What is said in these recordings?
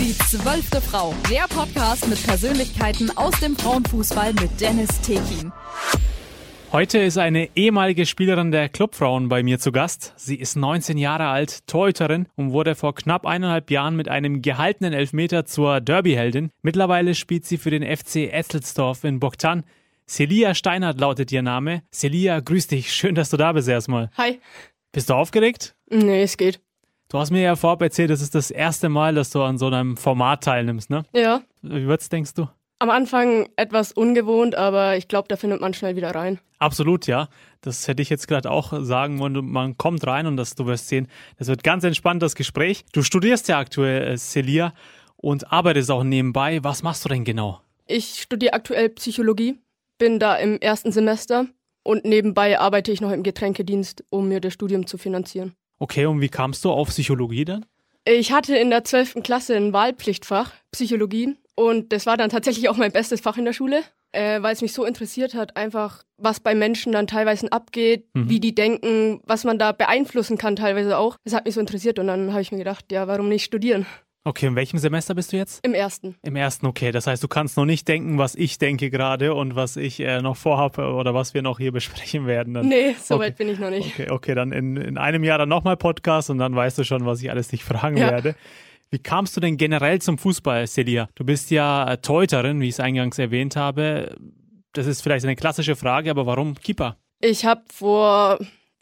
Die zwölfte Frau, der Podcast mit Persönlichkeiten aus dem Frauenfußball mit Dennis Tekin. Heute ist eine ehemalige Spielerin der Clubfrauen bei mir zu Gast. Sie ist 19 Jahre alt, Torhüterin und wurde vor knapp eineinhalb Jahren mit einem gehaltenen Elfmeter zur Derbyheldin. Mittlerweile spielt sie für den FC Etzelsdorf in Bogtan. Celia Steinert lautet ihr Name. Celia, grüß dich. Schön, dass du da bist erstmal. Hi. Bist du aufgeregt? Nee, es geht. Du hast mir ja vorab erzählt, das ist das erste Mal, dass du an so einem Format teilnimmst, ne? Ja. Wie wird's, denkst du? Am Anfang etwas ungewohnt, aber ich glaube, da findet man schnell wieder rein. Absolut, ja. Das hätte ich jetzt gerade auch sagen wollen. Man kommt rein und das, du wirst sehen, das wird ganz entspannt, das Gespräch. Du studierst ja aktuell, äh, Celia, und arbeitest auch nebenbei. Was machst du denn genau? Ich studiere aktuell Psychologie, bin da im ersten Semester und nebenbei arbeite ich noch im Getränkedienst, um mir das Studium zu finanzieren. Okay, und wie kamst du auf Psychologie dann? Ich hatte in der 12. Klasse ein Wahlpflichtfach, Psychologie, und das war dann tatsächlich auch mein bestes Fach in der Schule, äh, weil es mich so interessiert hat, einfach was bei Menschen dann teilweise abgeht, Mhm. wie die denken, was man da beeinflussen kann teilweise auch. Das hat mich so interessiert und dann habe ich mir gedacht, ja, warum nicht studieren? Okay, in welchem Semester bist du jetzt? Im ersten. Im ersten, okay. Das heißt, du kannst noch nicht denken, was ich denke gerade und was ich äh, noch vorhabe oder was wir noch hier besprechen werden. Dann. Nee, so Okay. weit bin ich noch nicht. Okay, okay, dann in, in einem Jahr dann nochmal Podcast und dann weißt du schon, was ich alles dich fragen Ja. werde. Wie kamst du denn generell zum Fußball, Celia? Du bist ja äh, Torhüterin, wie ich es eingangs erwähnt habe. Das ist vielleicht eine klassische Frage, aber warum Keeper? Ich habe vor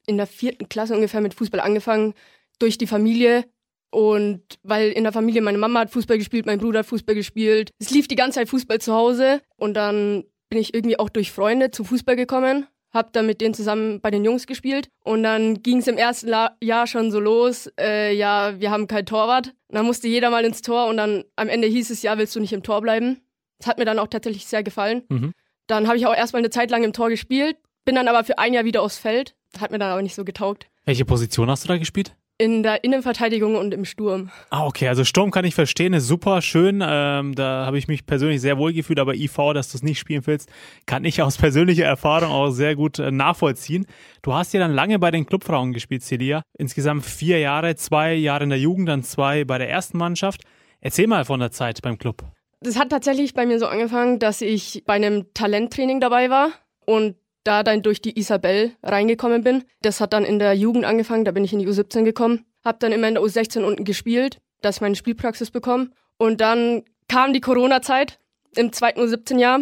in der vierten Klasse ungefähr mit Fußball angefangen, durch die Familie. Und weil in der Familie meine Mama hat Fußball gespielt, mein Bruder hat Fußball gespielt. Es lief die ganze Zeit Fußball zu Hause. Und dann bin ich irgendwie auch durch Freunde zum Fußball gekommen, hab dann mit denen zusammen bei den Jungs gespielt. Und dann ging es im ersten La Jahr schon so los, äh, ja, wir haben kein Torwart. Und dann musste jeder mal ins Tor und dann am Ende hieß es, ja, willst du nicht im Tor bleiben? Das hat mir dann auch tatsächlich sehr gefallen. Mhm. Dann habe ich auch erstmal eine Zeit lang im Tor gespielt, bin dann aber für ein Jahr wieder aufs Feld. Hat mir dann aber nicht so getaugt. Welche Position hast du da gespielt? In der Innenverteidigung und im Sturm. Ah, okay, also Sturm kann ich verstehen, ist super schön. Ähm, da habe ich mich persönlich sehr wohl gefühlt, aber IV, dass du es nicht spielen willst, kann ich aus persönlicher Erfahrung auch sehr gut äh, nachvollziehen. Du hast ja dann lange bei den Clubfrauen gespielt, Celia. Insgesamt vier Jahre, zwei Jahre in der Jugend, dann zwei bei der ersten Mannschaft. Erzähl mal von der Zeit beim Club. Das hat tatsächlich bei mir so angefangen, dass ich bei einem Talenttraining dabei war und da dann durch die Isabel reingekommen bin. Das hat dann in der Jugend angefangen, da bin ich in die U17 gekommen, habe dann immer in der U16 unten gespielt, dass ich meine Spielpraxis bekomme. Und dann kam die Corona-Zeit im zweiten U17-Jahr.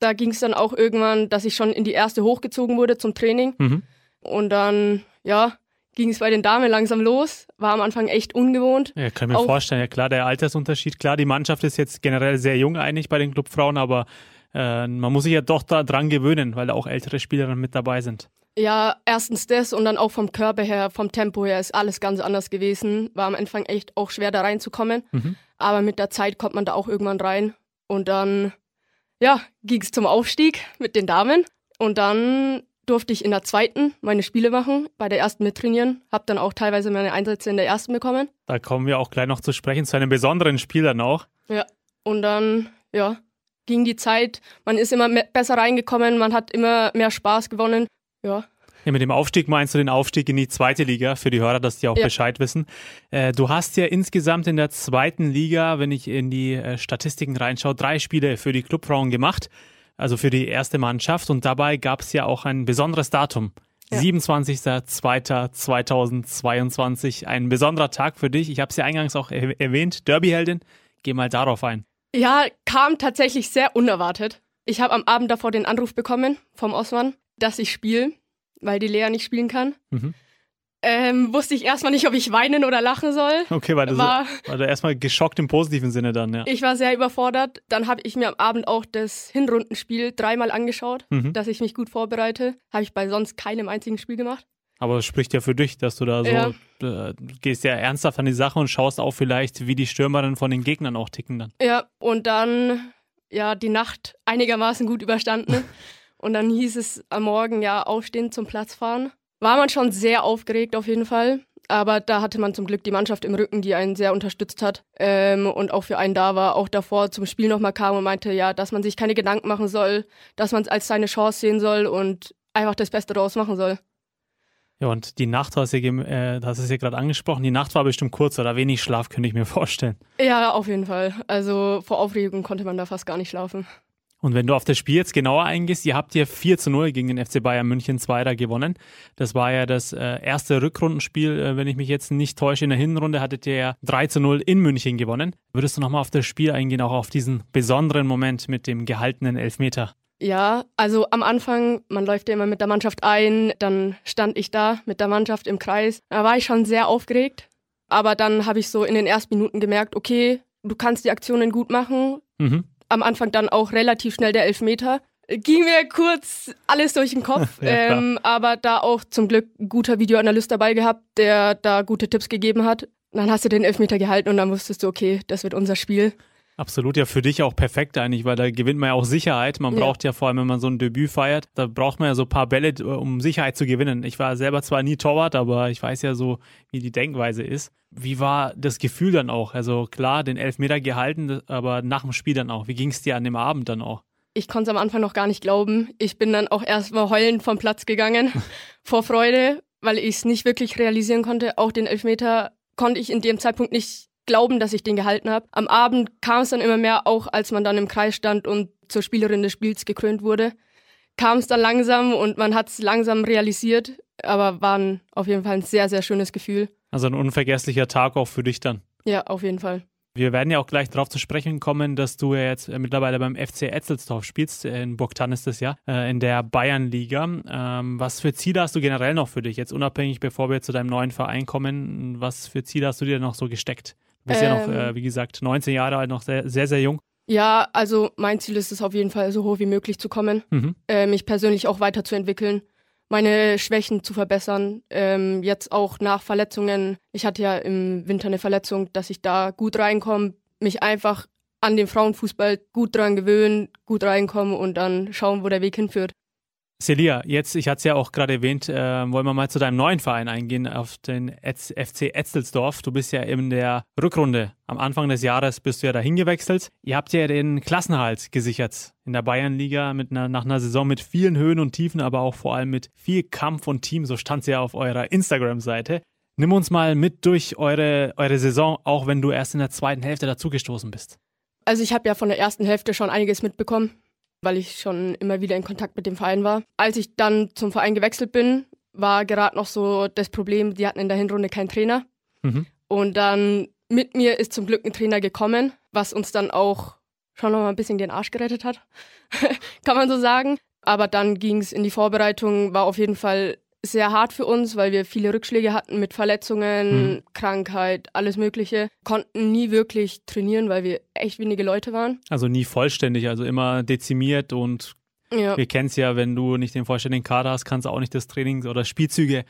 Da ging es dann auch irgendwann, dass ich schon in die erste hochgezogen wurde zum Training. Mhm. Und dann, ja, ging es bei den Damen langsam los. War am Anfang echt ungewohnt. Ja, kann ich mir Auch- vorstellen, ja klar, der Altersunterschied, klar, die Mannschaft ist jetzt generell sehr jung eigentlich bei den Clubfrauen, aber äh, man muss sich ja doch da dran gewöhnen, weil da auch ältere Spielerinnen mit dabei sind. Ja, erstens das und dann auch vom Körper her, vom Tempo her ist alles ganz anders gewesen. War am Anfang echt auch schwer da reinzukommen. Mhm. Aber mit der Zeit kommt man da auch irgendwann rein. Und dann, ja, ging es zum Aufstieg mit den Damen. Und dann durfte ich in der zweiten meine Spiele machen, bei der ersten mittrainieren. Hab dann auch teilweise meine Einsätze in der ersten bekommen. Da kommen wir auch gleich noch zu sprechen, zu einem besonderen Spiel dann auch. Ja. Und dann, ja, ging die Zeit. Man ist immer me- besser reingekommen, man hat immer mehr Spaß gewonnen. Ja. Ja, mit dem Aufstieg meinst du den Aufstieg in die zweite Liga, für die Hörer, dass die auch Ja. Bescheid wissen. Äh, du hast ja insgesamt in der zweiten Liga, wenn ich in die äh, Statistiken reinschaue, drei Spiele für die Clubfrauen gemacht, also für die erste Mannschaft. Und dabei gab es ja auch ein besonderes Datum. Ja. 27.02.2022, ein besonderer Tag für dich. Ich habe es ja eingangs auch er erwähnt, Derbyheldin. Geh mal darauf ein. Ja, kam tatsächlich sehr unerwartet. Ich habe am Abend davor den Anruf bekommen vom Osman, dass ich spiele, weil die Lea nicht spielen kann. Mhm. Ähm, wusste ich erstmal nicht, ob ich weinen oder lachen soll. Okay, war, das, War, war da erstmal geschockt im positiven Sinne dann, ja. ich war sehr überfordert. Dann habe ich mir am Abend auch das Hinrundenspiel dreimal angeschaut, Mhm. dass ich mich gut vorbereite. Habe ich bei sonst keinem einzigen Spiel gemacht. Aber es spricht ja für dich, dass du da so Ja. äh, gehst ja ernsthaft an die Sache und schaust auch vielleicht, wie die Stürmerinnen von den Gegnern auch ticken dann. Ja, und dann ja die Nacht einigermaßen gut überstanden. und dann hieß es am Morgen ja aufstehen zum Platz fahren. War man schon sehr aufgeregt auf jeden Fall. Aber da hatte man zum Glück die Mannschaft im Rücken, die einen sehr unterstützt hat ähm, und auch für einen da war. Auch davor zum Spiel nochmal kam und meinte, ja, dass man sich keine Gedanken machen soll, dass man es als seine Chance sehen soll und einfach das Beste daraus machen soll. Ja, und die Nacht, hast du äh, hast es ja gerade angesprochen, die Nacht war bestimmt kurz oder wenig Schlaf, könnte ich mir vorstellen. Ja, auf jeden Fall. Also vor Aufregung konnte man da fast gar nicht schlafen. Und wenn du auf das Spiel jetzt genauer eingehst, ihr habt ja 4 zu 0 gegen den FC Bayern München 2 da gewonnen. Das war ja das äh, erste Rückrundenspiel, äh, wenn ich mich jetzt nicht täusche. In der Hinrunde hattet ihr ja 3 zu 0 in München gewonnen. Würdest du nochmal auf das Spiel eingehen, auch auf diesen besonderen Moment mit dem gehaltenen Elfmeter? Ja, also am Anfang, man läuft ja immer mit der Mannschaft ein, dann stand ich da mit der Mannschaft im Kreis. Da war ich schon sehr aufgeregt, aber dann habe ich so in den ersten Minuten gemerkt, okay, du kannst die Aktionen gut machen. Mhm. Am Anfang dann auch relativ schnell der Elfmeter. Ging mir kurz alles durch den Kopf, ja, ähm, aber da auch zum Glück ein guter Videoanalyst dabei gehabt, der da gute Tipps gegeben hat. Dann hast du den Elfmeter gehalten und dann wusstest du, okay, das wird unser Spiel. Absolut, ja für dich auch perfekt eigentlich, weil da gewinnt man ja auch Sicherheit. Man ja. braucht ja vor allem, wenn man so ein Debüt feiert, da braucht man ja so ein paar Bälle, um Sicherheit zu gewinnen. Ich war selber zwar nie Torwart, aber ich weiß ja so, wie die Denkweise ist. Wie war das Gefühl dann auch? Also klar, den Elfmeter gehalten, aber nach dem Spiel dann auch. Wie ging es dir an dem Abend dann auch? Ich konnte es am Anfang noch gar nicht glauben. Ich bin dann auch erstmal heulend vom Platz gegangen vor Freude, weil ich es nicht wirklich realisieren konnte. Auch den Elfmeter konnte ich in dem Zeitpunkt nicht glauben, dass ich den gehalten habe. Am Abend kam es dann immer mehr, auch als man dann im Kreis stand und zur Spielerin des Spiels gekrönt wurde, kam es dann langsam und man hat es langsam realisiert, aber war auf jeden Fall ein sehr, sehr schönes Gefühl. Also ein unvergesslicher Tag auch für dich dann. Ja, auf jeden Fall. Wir werden ja auch gleich darauf zu sprechen kommen, dass du ja jetzt äh, mittlerweile beim FC Etzelsdorf spielst. Äh, in Burgtan ist das ja, äh, in der Bayernliga. Ähm, was für Ziele hast du generell noch für dich? Jetzt unabhängig, bevor wir zu deinem neuen Verein kommen, was für Ziele hast du dir noch so gesteckt? Du bist ähm, ja noch, äh, wie gesagt, 19 Jahre alt, noch sehr, sehr, sehr jung. Ja, also mein Ziel ist es auf jeden Fall, so hoch wie möglich zu kommen, mhm. äh, mich persönlich auch weiterzuentwickeln, meine Schwächen zu verbessern. Ähm, jetzt auch nach Verletzungen. Ich hatte ja im Winter eine Verletzung, dass ich da gut reinkomme, mich einfach an den Frauenfußball gut dran gewöhnen, gut reinkommen und dann schauen, wo der Weg hinführt. Celia, jetzt, ich hatte es ja auch gerade erwähnt, äh, wollen wir mal zu deinem neuen Verein eingehen, auf den FC Etzelsdorf. Du bist ja in der Rückrunde. Am Anfang des Jahres bist du ja dahin gewechselt. Ihr habt ja den Klassenhalt gesichert in der Bayernliga mit einer, nach einer Saison mit vielen Höhen und Tiefen, aber auch vor allem mit viel Kampf und Team. So stand es ja auf eurer Instagram-Seite. Nimm uns mal mit durch eure, eure Saison, auch wenn du erst in der zweiten Hälfte dazugestoßen bist. Also ich habe ja von der ersten Hälfte schon einiges mitbekommen weil ich schon immer wieder in Kontakt mit dem Verein war. Als ich dann zum Verein gewechselt bin, war gerade noch so das Problem, die hatten in der Hinrunde keinen Trainer. Mhm. Und dann mit mir ist zum Glück ein Trainer gekommen, was uns dann auch schon noch mal ein bisschen den Arsch gerettet hat, kann man so sagen. Aber dann ging es in die Vorbereitung, war auf jeden Fall sehr hart für uns, weil wir viele Rückschläge hatten mit Verletzungen, mhm. Krankheit, alles Mögliche. Konnten nie wirklich trainieren, weil wir echt wenige Leute waren. Also nie vollständig, also immer dezimiert und ja. wir kennen es ja, wenn du nicht den vollständigen Kader hast, kannst du auch nicht das Training oder Spielzüge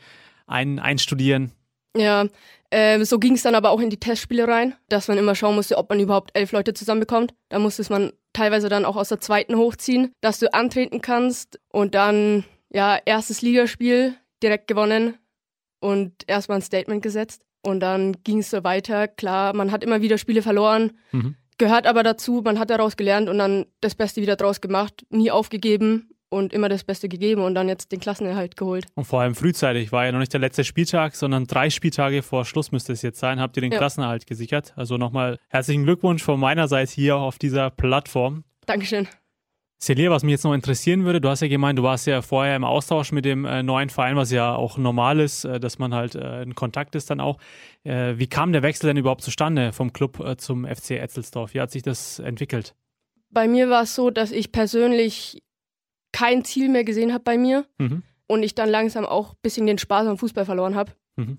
ein, einstudieren. Ja, äh, so ging es dann aber auch in die Testspiele rein, dass man immer schauen musste, ob man überhaupt elf Leute zusammenbekommt. Da musste man teilweise dann auch aus der zweiten hochziehen, dass du antreten kannst und dann ja, erstes Ligaspiel direkt gewonnen und erstmal ein Statement gesetzt. Und dann ging es so weiter. Klar, man hat immer wieder Spiele verloren, mhm. gehört aber dazu, man hat daraus gelernt und dann das Beste wieder draus gemacht, nie aufgegeben und immer das Beste gegeben und dann jetzt den Klassenerhalt geholt. Und vor allem frühzeitig, war ja noch nicht der letzte Spieltag, sondern drei Spieltage vor Schluss müsste es jetzt sein, habt ihr den ja. Klassenerhalt gesichert. Also nochmal herzlichen Glückwunsch von meiner Seite hier auf dieser Plattform. Dankeschön. Celia, was mich jetzt noch interessieren würde, du hast ja gemeint, du warst ja vorher im Austausch mit dem äh, neuen Verein, was ja auch normal ist, äh, dass man halt äh, in Kontakt ist dann auch. Wie kam der Wechsel denn überhaupt zustande vom Club zum FC Etzelsdorf? Wie hat sich das entwickelt? Bei mir war es so, dass ich persönlich kein Ziel mehr gesehen habe bei mir mhm. und ich dann langsam auch ein bisschen den Spaß am Fußball verloren habe. Mhm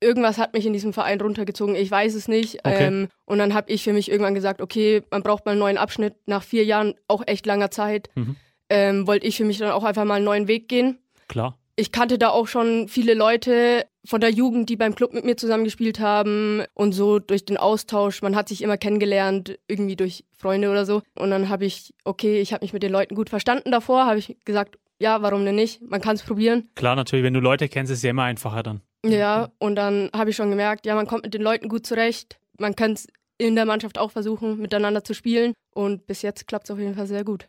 irgendwas hat mich in diesem Verein runtergezogen, ich weiß es nicht. Okay. Ähm, und dann habe ich für mich irgendwann gesagt, okay, man braucht mal einen neuen Abschnitt. Nach vier Jahren, auch echt langer Zeit, mhm. ähm, wollte ich für mich dann auch einfach mal einen neuen Weg gehen. Klar. Ich kannte da auch schon viele Leute von der Jugend, die beim Club mit mir zusammengespielt haben und so durch den Austausch. Man hat sich immer kennengelernt, irgendwie durch Freunde oder so. Und dann habe ich, okay, ich habe mich mit den Leuten gut verstanden davor, habe ich gesagt, ja, warum denn nicht? Man kann es probieren. Klar, natürlich, wenn du Leute kennst, ist es ja immer einfacher dann. Ja, und dann habe ich schon gemerkt, ja, man kommt mit den Leuten gut zurecht. Man kann es in der Mannschaft auch versuchen, miteinander zu spielen. Und bis jetzt klappt es auf jeden Fall sehr gut.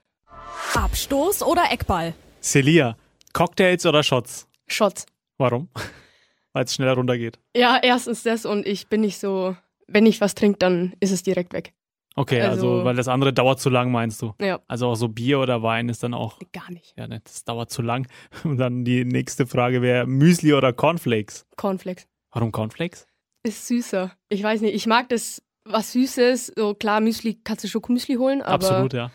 Abstoß oder Eckball? Celia, Cocktails oder Shots? Shots. Warum? Weil es schneller runtergeht. Ja, erstens das und ich bin nicht so, wenn ich was trinke, dann ist es direkt weg. Okay, also, Also- weil das andere dauert zu lang, meinst du? Ja, Also auch so Bier oder Wein ist dann auch, gar nicht. ja, ne, das dauert zu lang. Und dann die nächste Frage wäre Müsli oder Cornflakes? Cornflakes. Warum Cornflakes? Ist süßer. Ich weiß nicht, ich mag das, was Süßes. So klar, Müsli, kannst du Schokomüsli holen, aber Absolut, ja.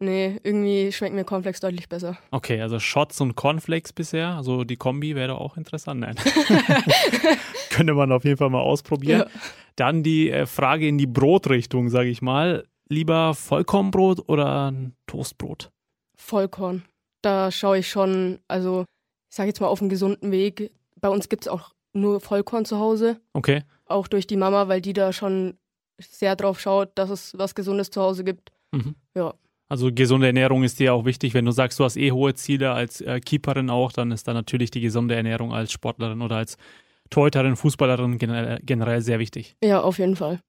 Nee, irgendwie schmecken mir Cornflakes deutlich besser. Okay, also Shots und Cornflakes bisher. Also die Kombi wäre auch interessant. Nein. Könnte man auf jeden Fall mal ausprobieren. Ja. Dann die äh, Frage in die Brotrichtung, sage ich mal. Lieber Vollkornbrot oder Toastbrot? Vollkorn. Da schaue ich schon, also ich sage jetzt mal auf einem gesunden Weg. Bei uns gibt es auch nur Vollkorn zu Hause, Okay. auch durch die Mama, weil die da schon sehr drauf schaut, dass es was Gesundes zu Hause gibt. Mhm. Ja. Also gesunde Ernährung ist dir auch wichtig. Wenn du sagst, du hast eh hohe Ziele als äh, Keeperin auch, dann ist da natürlich die gesunde Ernährung als Sportlerin oder als Torhüterin, Fußballerin generell, generell sehr wichtig. Ja, auf jeden Fall.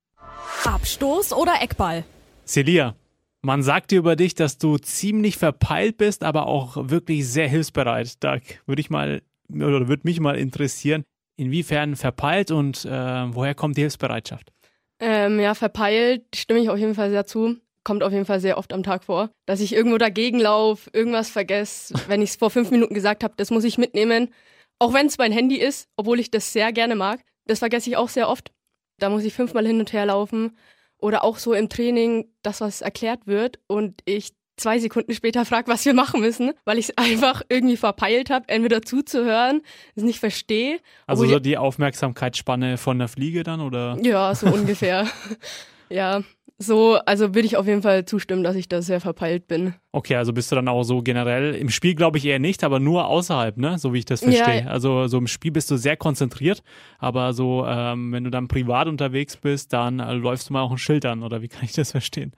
Abstoß oder Eckball? Celia, man sagt dir über dich, dass du ziemlich verpeilt bist, aber auch wirklich sehr hilfsbereit. Da würde ich mal oder würde mich mal interessieren, inwiefern verpeilt und äh, woher kommt die Hilfsbereitschaft? Ähm, ja, verpeilt stimme ich auf jeden Fall sehr zu. Kommt auf jeden Fall sehr oft am Tag vor, dass ich irgendwo dagegen laufe, irgendwas vergesse. Wenn ich es vor fünf Minuten gesagt habe, das muss ich mitnehmen. Auch wenn es mein Handy ist, obwohl ich das sehr gerne mag. Das vergesse ich auch sehr oft. Da muss ich fünfmal hin und her laufen. Oder auch so im Training, dass was erklärt wird und ich zwei Sekunden später frage, was wir machen müssen, weil ich es einfach irgendwie verpeilt habe, entweder zuzuhören, es nicht verstehe. Also so die Aufmerksamkeitsspanne von der Fliege dann oder? Ja, so ungefähr. ja, so, also würde ich auf jeden Fall zustimmen, dass ich da sehr verpeilt bin. Okay, also bist du dann auch so generell im Spiel glaube ich eher nicht, aber nur außerhalb, ne? So wie ich das Ja, verstehe. ja. Also so im Spiel bist du sehr konzentriert, aber so ähm, wenn du dann privat unterwegs bist, dann äh, läufst du mal auch ein Schild an oder wie kann ich das verstehen?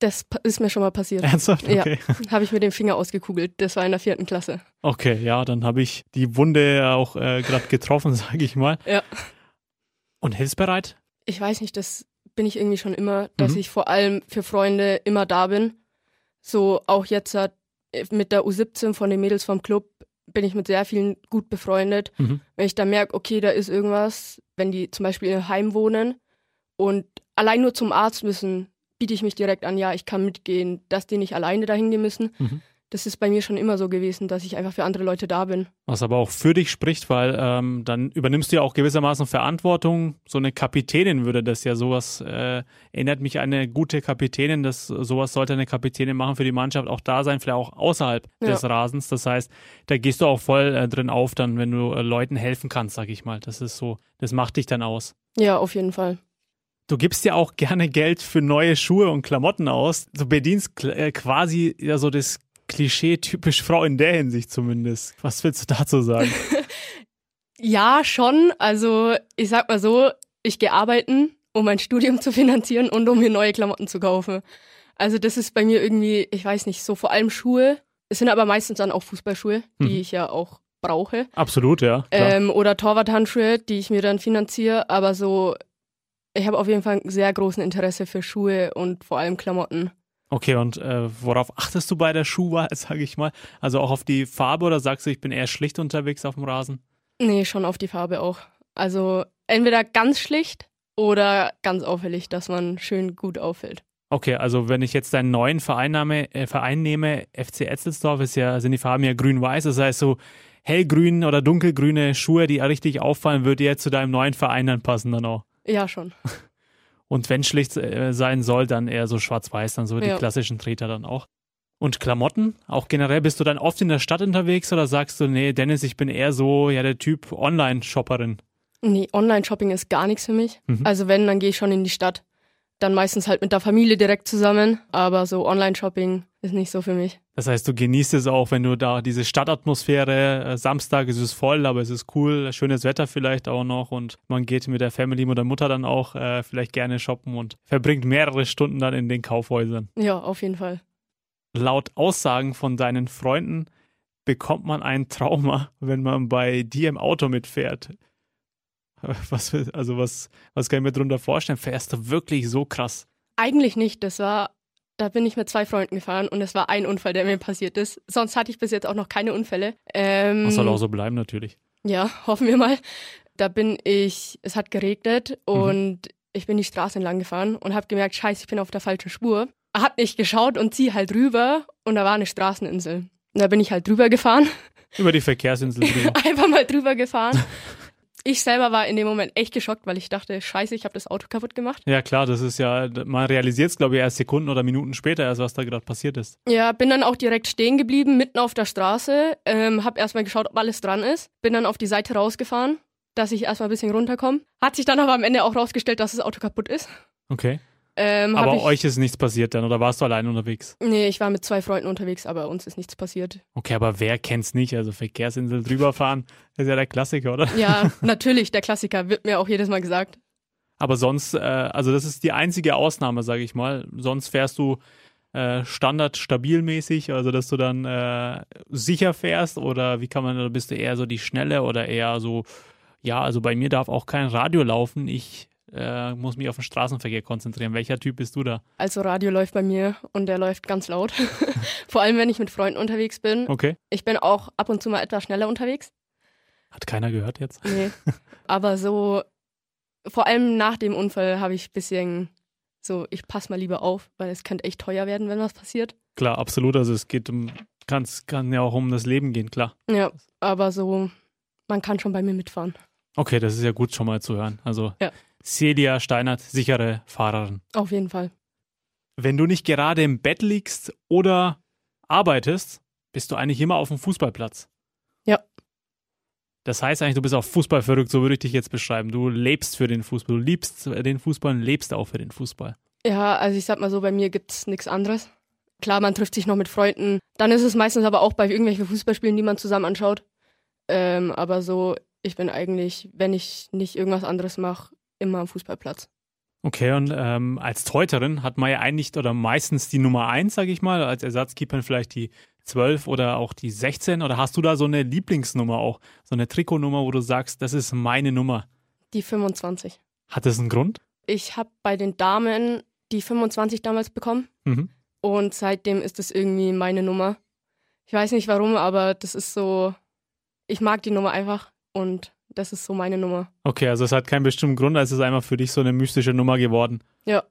Das ist mir schon mal passiert. Ernsthaft? Ja. Okay. Habe ich mit dem Finger ausgekugelt. Das war in der vierten Klasse. Okay, ja, dann habe ich die Wunde auch äh, gerade getroffen, sage ich mal. Ja. Und hilfsbereit? Ich weiß nicht, das bin ich irgendwie schon immer, dass Mhm. ich vor allem für Freunde immer da bin. So auch jetzt äh, mit der U17 von den Mädels vom Club bin ich mit sehr vielen gut befreundet. Mhm. Wenn ich da merke, okay, da ist irgendwas, wenn die zum Beispiel im Heim wohnen und allein nur zum Arzt müssen, biete ich mich direkt an, ja, ich kann mitgehen, dass die nicht alleine dahin gehen müssen. Mhm. Das ist bei mir schon immer so gewesen, dass ich einfach für andere Leute da bin. Was aber auch für dich spricht, weil ähm, dann übernimmst du ja auch gewissermaßen Verantwortung. So eine Kapitänin würde das ja sowas, äh, erinnert mich an eine gute Kapitänin, das sowas sollte eine Kapitänin machen für die Mannschaft, auch da sein, vielleicht auch außerhalb Ja. des Rasens. Das heißt, da gehst du auch voll äh, drin auf, dann, wenn du äh, Leuten helfen kannst, sag ich mal. Das ist so, das macht dich dann aus. Ja, auf jeden Fall. Du gibst ja auch gerne Geld für neue Schuhe und Klamotten aus. Du bedienst äh, quasi ja so das Klischee typisch Frau in der Hinsicht zumindest. Was willst du dazu sagen? Ja, schon. Also ich sag mal so, ich gehe arbeiten, um mein Studium zu finanzieren und um mir neue Klamotten zu kaufen. Also das ist bei mir irgendwie, ich weiß nicht, so vor allem Schuhe. Es sind aber meistens dann auch Fußballschuhe, die Mhm. ich ja auch brauche. Absolut, ja. Ähm, oder Torwarthandschuhe, die ich mir dann finanziere. Aber so, ich habe auf jeden Fall ein sehr großen Interesse für Schuhe und vor allem Klamotten. Okay, und äh, worauf achtest du bei der Schuhwahl, sage ich mal? Also auch auf die Farbe oder sagst du, ich bin eher schlicht unterwegs auf dem Rasen? Nee, schon auf die Farbe auch. Also entweder ganz schlicht oder ganz auffällig, dass man schön gut auffällt. Okay, also wenn ich jetzt deinen neuen Verein, nehme, äh, Verein nehme, FC Etzelsdorf, ist ja, sind die Farben ja grün-weiß, das heißt so hellgrün oder dunkelgrüne Schuhe, die richtig auffallen, würde ja zu deinem neuen Verein dann passen dann auch. Ja, schon. Und wenn schlicht äh, sein soll, dann eher so schwarz-weiß, dann so die Ja. klassischen Treter dann auch. Und Klamotten? Auch generell bist du dann oft in der Stadt unterwegs oder sagst du, nee, Dennis, ich bin eher so, ja, der Typ Online-Shopperin? Nee, Online-Shopping ist gar nichts für mich. Mhm. Also wenn, dann gehe ich schon in die Stadt. Dann meistens halt mit der Familie direkt zusammen. Aber so Online-Shopping ist nicht so für mich. Das heißt, du genießt es auch, wenn du da diese Stadtatmosphäre, äh, Samstag ist es voll, aber es ist cool, schönes Wetter vielleicht auch noch und man geht mit der Family, mit der Mutter dann auch äh, vielleicht gerne shoppen und verbringt mehrere Stunden dann in den Kaufhäusern. Ja, auf jeden Fall. Laut Aussagen von deinen Freunden bekommt man ein Trauma, wenn man bei dir im Auto mitfährt. Was, also was, was kann ich mir darunter vorstellen? Fährst du wirklich so krass? Eigentlich nicht. Das war, da bin ich mit zwei Freunden gefahren und es war ein Unfall, der mir passiert ist. Sonst hatte ich bis jetzt auch noch keine Unfälle. Ähm, Das soll auch so bleiben natürlich. Ja, hoffen wir mal. Da bin ich, es hat geregnet und mhm. ich bin die Straße entlang gefahren und habe gemerkt, scheiße, ich bin auf der falschen Spur. Hab nicht geschaut und zieh halt rüber und da war eine Straßeninsel. Und da bin ich halt drüber gefahren. Über die Verkehrsinsel drüber. Einfach mal drüber gefahren. Ich selber war in dem Moment echt geschockt, weil ich dachte, scheiße, ich habe das Auto kaputt gemacht. Ja klar, das ist ja, man realisiert es glaube ich erst Sekunden oder Minuten später erst, was da gerade passiert ist. Ja, bin dann auch direkt stehen geblieben, mitten auf der Straße, ähm, hab erstmal geschaut, ob alles dran ist, bin dann auf die Seite rausgefahren, dass ich erstmal ein bisschen runterkomme. Hat sich dann aber am Ende auch rausgestellt, dass das Auto kaputt ist. Okay. Ähm, aber ich, euch ist nichts passiert dann oder warst du allein unterwegs? Nee, ich war mit zwei Freunden unterwegs, aber uns ist nichts passiert. Okay, aber wer kennt's nicht? Also Verkehrsinsel drüberfahren ist ja der Klassiker, oder? Ja, natürlich, der Klassiker, wird mir auch jedes Mal gesagt. Aber sonst, äh, also das ist die einzige Ausnahme, sage ich mal. Sonst fährst du äh, Standard stabilmäßig, also dass du dann äh, sicher fährst oder wie kann man, oder bist du eher so die Schnelle oder eher so, ja, also bei mir darf auch kein Radio laufen. Ich äh, muss mich auf den Straßenverkehr konzentrieren. Welcher Typ bist du da? Also Radio läuft bei mir und der läuft ganz laut. Vor allem, wenn ich mit Freunden unterwegs bin. Okay. Ich bin auch ab und zu mal etwas schneller unterwegs. Hat keiner gehört jetzt? Nee. Aber so, vor allem nach dem Unfall habe ich ein bisschen so, ich passe mal lieber auf, weil es könnte echt teuer werden, wenn was passiert. Klar, absolut. Also es geht um, kann's, kann ja auch um das Leben gehen, klar. Ja, aber so, man kann schon bei mir mitfahren. Okay, das ist ja gut schon mal zu hören. Also ja. Celia Steinert, sichere Fahrerin. Auf jeden Fall. Wenn du nicht gerade im Bett liegst oder arbeitest, bist du eigentlich immer auf dem Fußballplatz. Ja. Das heißt eigentlich, du bist auch Fußball verrückt, so würde ich dich jetzt beschreiben. Du lebst für den Fußball, du liebst den Fußball und lebst auch für den Fußball. Ja, also ich sag mal so, bei mir gibt es nichts anderes. Klar, man trifft sich noch mit Freunden. Dann ist es meistens aber auch bei irgendwelchen Fußballspielen, die man zusammen anschaut. Ähm, aber so, ich bin eigentlich, wenn ich nicht irgendwas anderes mache, immer am Fußballplatz. Okay, und ähm, als Teuterin hat man ja eigentlich oder meistens die Nummer 1, sage ich mal, als Ersatzkeeper vielleicht die 12 oder auch die 16. Oder hast du da so eine Lieblingsnummer auch, so eine Trikotnummer, wo du sagst, das ist meine Nummer? Die 25. Hat das einen Grund? Ich habe bei den Damen die 25 damals bekommen mhm. und seitdem ist das irgendwie meine Nummer. Ich weiß nicht warum, aber das ist so, ich mag die Nummer einfach und das ist so meine Nummer. Okay, also es hat keinen bestimmten Grund, es ist einfach für dich so eine mystische Nummer geworden. Ja.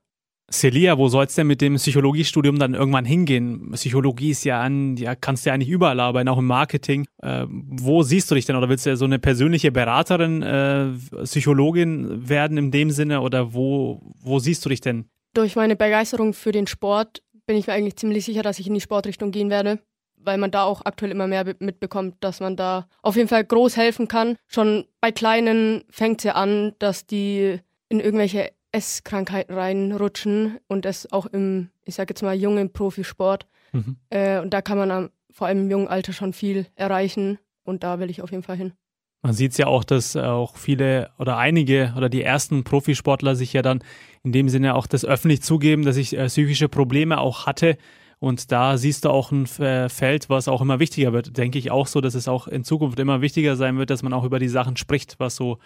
Celia, wo soll es denn mit dem Psychologiestudium dann irgendwann hingehen? Psychologie ist ja an, ja, kannst du ja eigentlich überall arbeiten, auch im Marketing. Äh, wo siehst du dich denn? Oder willst du ja so eine persönliche Beraterin, äh, Psychologin werden in dem Sinne? Oder wo, wo siehst du dich denn? Durch meine Begeisterung für den Sport bin ich mir eigentlich ziemlich sicher, dass ich in die Sportrichtung gehen werde weil man da auch aktuell immer mehr mitbekommt, dass man da auf jeden Fall groß helfen kann. Schon bei Kleinen fängt es ja an, dass die in irgendwelche Esskrankheiten reinrutschen und das auch im, ich sag jetzt mal, jungen Profisport. Mhm. Äh, und da kann man am, vor allem im jungen Alter schon viel erreichen und da will ich auf jeden Fall hin. Man sieht es ja auch, dass auch viele oder einige oder die ersten Profisportler sich ja dann in dem Sinne auch das öffentlich zugeben, dass ich äh, psychische Probleme auch hatte und da siehst du auch ein äh, Feld, was auch immer wichtiger wird. Denke ich auch so, dass es auch in Zukunft immer wichtiger sein wird, dass man auch über die Sachen spricht, was so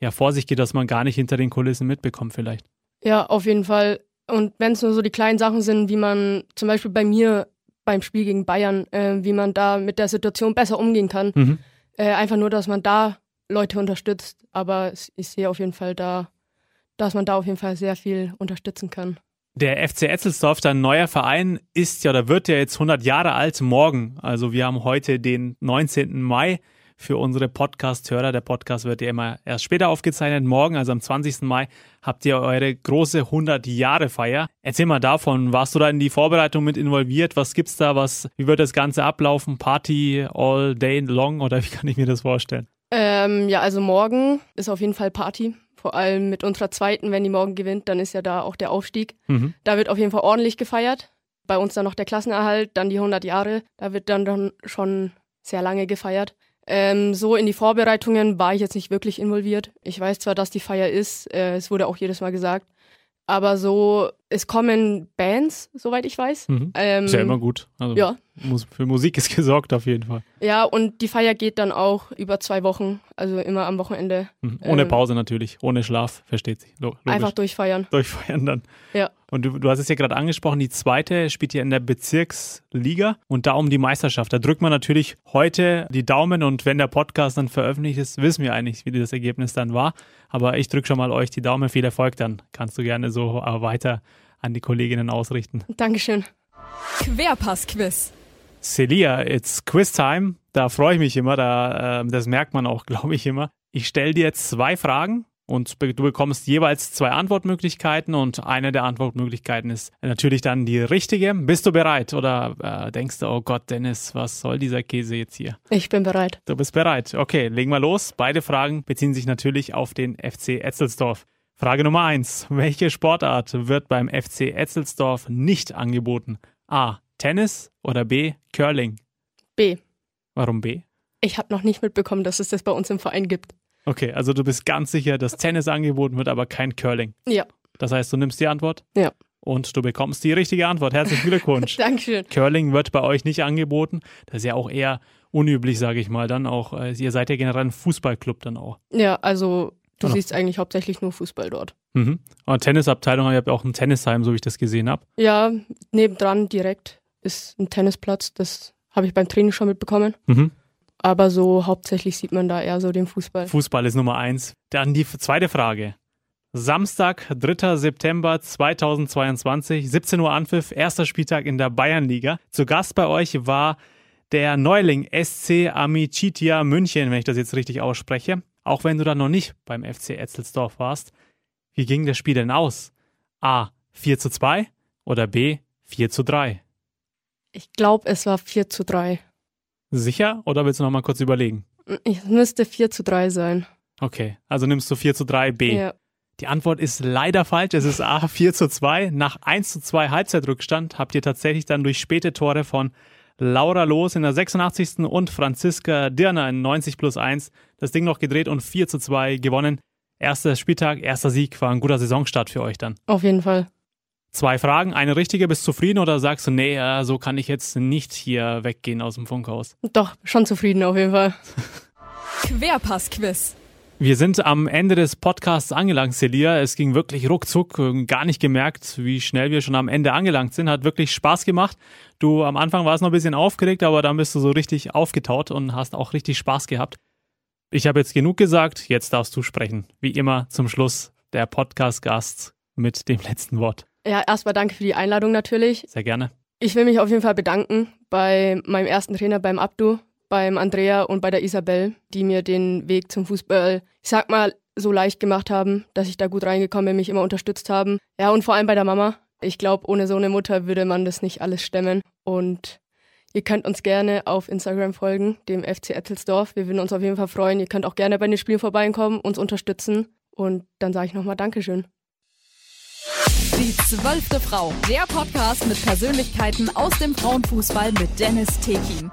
ja vor sich geht, dass man gar nicht hinter den Kulissen mitbekommt vielleicht. Ja, auf jeden Fall. Und wenn es nur so die kleinen Sachen sind, wie man zum Beispiel bei mir beim Spiel gegen Bayern, äh, wie man da mit der Situation besser umgehen kann. Mhm. Äh, einfach nur, dass man da Leute unterstützt. Aber ich sehe auf jeden Fall da, dass man da auf jeden Fall sehr viel unterstützen kann. Der FC Etzelsdorf, dein neuer Verein, ist ja oder wird ja jetzt 100 Jahre alt morgen. Also wir haben heute den 19. Mai für unsere Podcast-Hörer. Der Podcast wird ja immer erst später aufgezeichnet. Morgen, also am 20. Mai, habt ihr eure große 100-Jahre-Feier. Erzähl mal davon. Warst du da in die Vorbereitung mit involviert? Was gibt's da? Was, wie wird das Ganze ablaufen? Party all day long oder wie kann ich mir das vorstellen? Ähm, ja, also morgen ist auf jeden Fall Party. Vor allem mit unserer zweiten, wenn die morgen gewinnt, dann ist ja da auch der Aufstieg. Mhm. Da wird auf jeden Fall ordentlich gefeiert. Bei uns dann noch der Klassenerhalt, dann die 100 Jahre. Da wird dann, dann schon sehr lange gefeiert. Ähm, so in die Vorbereitungen war ich jetzt nicht wirklich involviert. Ich weiß zwar, dass die Feier ist, äh, es wurde auch jedes Mal gesagt, aber so es kommen Bands, soweit ich weiß. Mhm. Ähm, Ist ja immer gut. Also ja. Für Musik ist gesorgt auf jeden Fall. Ja, und die Feier geht dann auch über zwei Wochen, also immer am Wochenende. Mhm. Ohne Ähm, Pause natürlich, ohne Schlaf, versteht sich. Lo- Logisch. Einfach durchfeiern. durchfeiern dann. Ja. Und du, du hast es ja gerade angesprochen, die zweite spielt ja in der Bezirksliga und da um die Meisterschaft. Da drückt man natürlich heute die Daumen und wenn der Podcast dann veröffentlicht ist, wissen wir eigentlich, wie das Ergebnis dann war. Aber ich drücke schon mal euch die Daumen. Viel Erfolg dann. Kannst du gerne so weiter an die Kolleginnen ausrichten. Dankeschön. Querpass-Quiz. Celia, it's Quiz Time. Da freue ich mich immer. Da, ähm, das merkt man auch, glaube ich, immer. Ich stelle dir jetzt zwei Fragen und du bekommst jeweils zwei Antwortmöglichkeiten und eine der Antwortmöglichkeiten ist natürlich dann die richtige. Bist du bereit oder äh, denkst du, oh Gott, Dennis, was soll dieser Käse jetzt hier? Ich bin bereit. Du bist bereit. Okay, legen wir los. Beide Fragen beziehen sich natürlich auf den FC Etzelsdorf. Frage Nummer eins: Welche Sportart wird beim FC Etzelsdorf nicht angeboten? A. Tennis oder B. Curling? B. Warum B? Ich habe noch nicht mitbekommen, dass es das bei uns im Verein gibt. Okay, also du bist ganz sicher, dass Tennis angeboten wird, aber kein Curling. Ja. Das heißt, du nimmst die Antwort Ja. und du bekommst die richtige Antwort. Herzlichen Glückwunsch. Dankeschön. Curling wird bei euch nicht angeboten. Das ist ja auch eher unüblich, sage ich mal. Dann auch, äh, ihr seid ja generell ein Fußballclub dann auch. Ja, also du Genau. siehst eigentlich hauptsächlich nur Fußball dort. Mhm. Und Tennisabteilung, ihr habt auch ein Tennisheim, so wie ich das gesehen habe. Ja, nebendran direkt ist ein Tennisplatz. Das habe ich beim Training schon mitbekommen. Mhm. Aber so hauptsächlich sieht man da eher so den Fußball. Fußball ist Nummer eins. Dann die zweite Frage. Samstag, 3. September 2022, 17 Uhr Anpfiff, erster Spieltag in der Bayernliga. Zu Gast bei euch war der Neuling SC Amicitia München, wenn ich das jetzt richtig ausspreche. Auch wenn du da noch nicht beim FC Etzelsdorf warst. Wie ging das Spiel denn aus? A. 4 zu 2 oder B. 4 zu 3? Ich glaube, es war 4 zu 3. Sicher oder willst du noch mal kurz überlegen? Es müsste 4 zu 3 sein. Okay, also nimmst du 4 zu 3 B. Ja. Die Antwort ist leider falsch. Es ist A 4 zu 2. Nach 1 zu 2 Halbzeitrückstand habt ihr tatsächlich dann durch späte Tore von Laura Loos in der 86. und Franziska Dirner in 90 plus 1 das Ding noch gedreht und 4 zu 2 gewonnen. Erster Spieltag, erster Sieg war ein guter Saisonstart für euch dann. Auf jeden Fall. Zwei Fragen, eine richtige, bist du zufrieden oder sagst du, nee, äh, so kann ich jetzt nicht hier weggehen aus dem Funkhaus? Doch, schon zufrieden auf jeden Fall. Querpass-Quiz. Wir sind am Ende des Podcasts angelangt, Celia. Es ging wirklich ruckzuck, äh, gar nicht gemerkt, wie schnell wir schon am Ende angelangt sind. Hat wirklich Spaß gemacht. Du, am Anfang warst noch ein bisschen aufgeregt, aber dann bist du so richtig aufgetaut und hast auch richtig Spaß gehabt. Ich habe jetzt genug gesagt, jetzt darfst du sprechen. Wie immer zum Schluss der Podcast-Gast mit dem letzten Wort. Ja, erstmal danke für die Einladung natürlich. Sehr gerne. Ich will mich auf jeden Fall bedanken bei meinem ersten Trainer, beim Abdu, beim Andrea und bei der Isabel, die mir den Weg zum Fußball, ich sag mal, so leicht gemacht haben, dass ich da gut reingekommen bin, mich immer unterstützt haben. Ja, und vor allem bei der Mama. Ich glaube, ohne so eine Mutter würde man das nicht alles stemmen. Und ihr könnt uns gerne auf Instagram folgen, dem FC Ettelsdorf. Wir würden uns auf jeden Fall freuen. Ihr könnt auch gerne bei den Spielen vorbeikommen, uns unterstützen. Und dann sage ich nochmal Dankeschön. Die zwölfte Frau. Der Podcast mit Persönlichkeiten aus dem Frauenfußball mit Dennis Tekin.